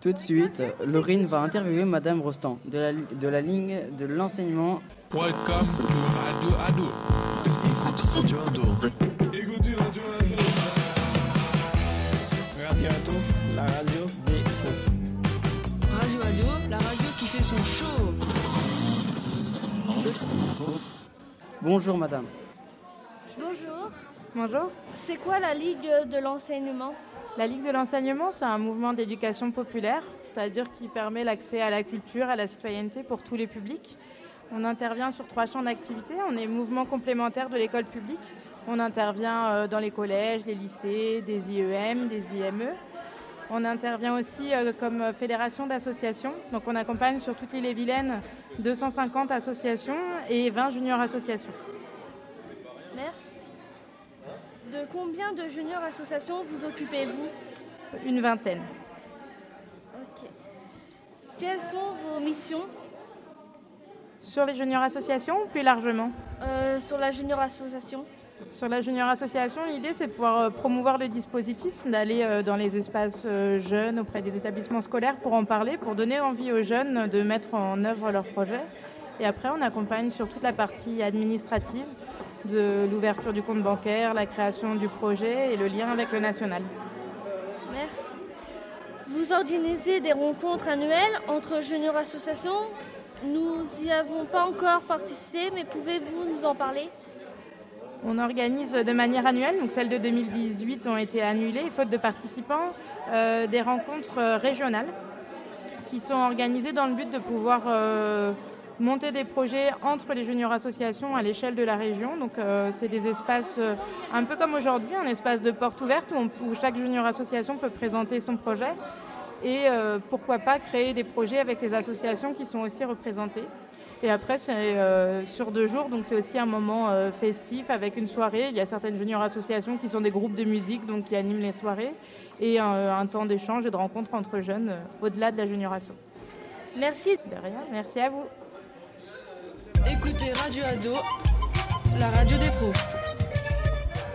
Tout de suite, Laurine va interviewer Madame Rostand de la, de la ligne de l'enseignement. Welcome to Radio Ado. Écoute Radio Ado. Écoutez Radio Ado. Radio Ado, la radio des Radio Ado, la radio qui fait son show. Bonjour Madame. Bonjour. Bonjour. C'est quoi la Ligue de l'enseignement? La Ligue de l'enseignement, c'est un mouvement d'éducation populaire, c'est-à-dire qui permet l'accès à la culture, à la citoyenneté pour tous les publics. On intervient sur trois champs d'activité. On est mouvement complémentaire de l'école publique. On intervient euh, dans les collèges, les lycées, des IEM, des IME. On intervient aussi euh, comme fédération d'associations. Donc on accompagne sur toute l'île et Vilaine 250 associations et 20 juniors associations. Merci. De combien de juniors associations vous occupez-vous Une vingtaine. Ok. Quelles sont vos missions Sur les juniors associations ou plus largement euh, sur la junior association Sur la junior association, l'idée c'est de pouvoir euh, promouvoir le dispositif, d'aller euh, dans les espaces jeunes auprès des établissements scolaires pour en parler, pour donner envie aux jeunes de mettre en œuvre leurs projets. Et après, on accompagne sur toute la partie administrative de l'ouverture du compte bancaire, la création du projet et le lien avec le national. Merci. Vous organisez des rencontres annuelles entre junior associations Nous y avons pas encore participé, mais pouvez-vous nous en parler? On organise de manière annuelle, donc celles de 2018 ont été annulées, faute de participants, euh, des rencontres régionales qui sont organisées dans le but de pouvoir euh, monter des projets entre les juniors associations à l'échelle de la région. Donc euh, c'est des espaces euh, un peu comme aujourd'hui, un espace de porte ouverte où, on- où chaque junior association peut présenter son projet et euh, pourquoi pas créer des projets avec les associations qui sont aussi représentées. Et après, c'est sur deux jours, donc c'est aussi un moment festif avec une soirée. Il y a certaines junior associations qui sont des groupes de musique, donc qui animent les soirées, et un, un temps d'échange et de rencontre entre jeunes au-delà de la junioration. Merci. De rien, merci à vous. Écoutez Radio Ado, la radio des pros.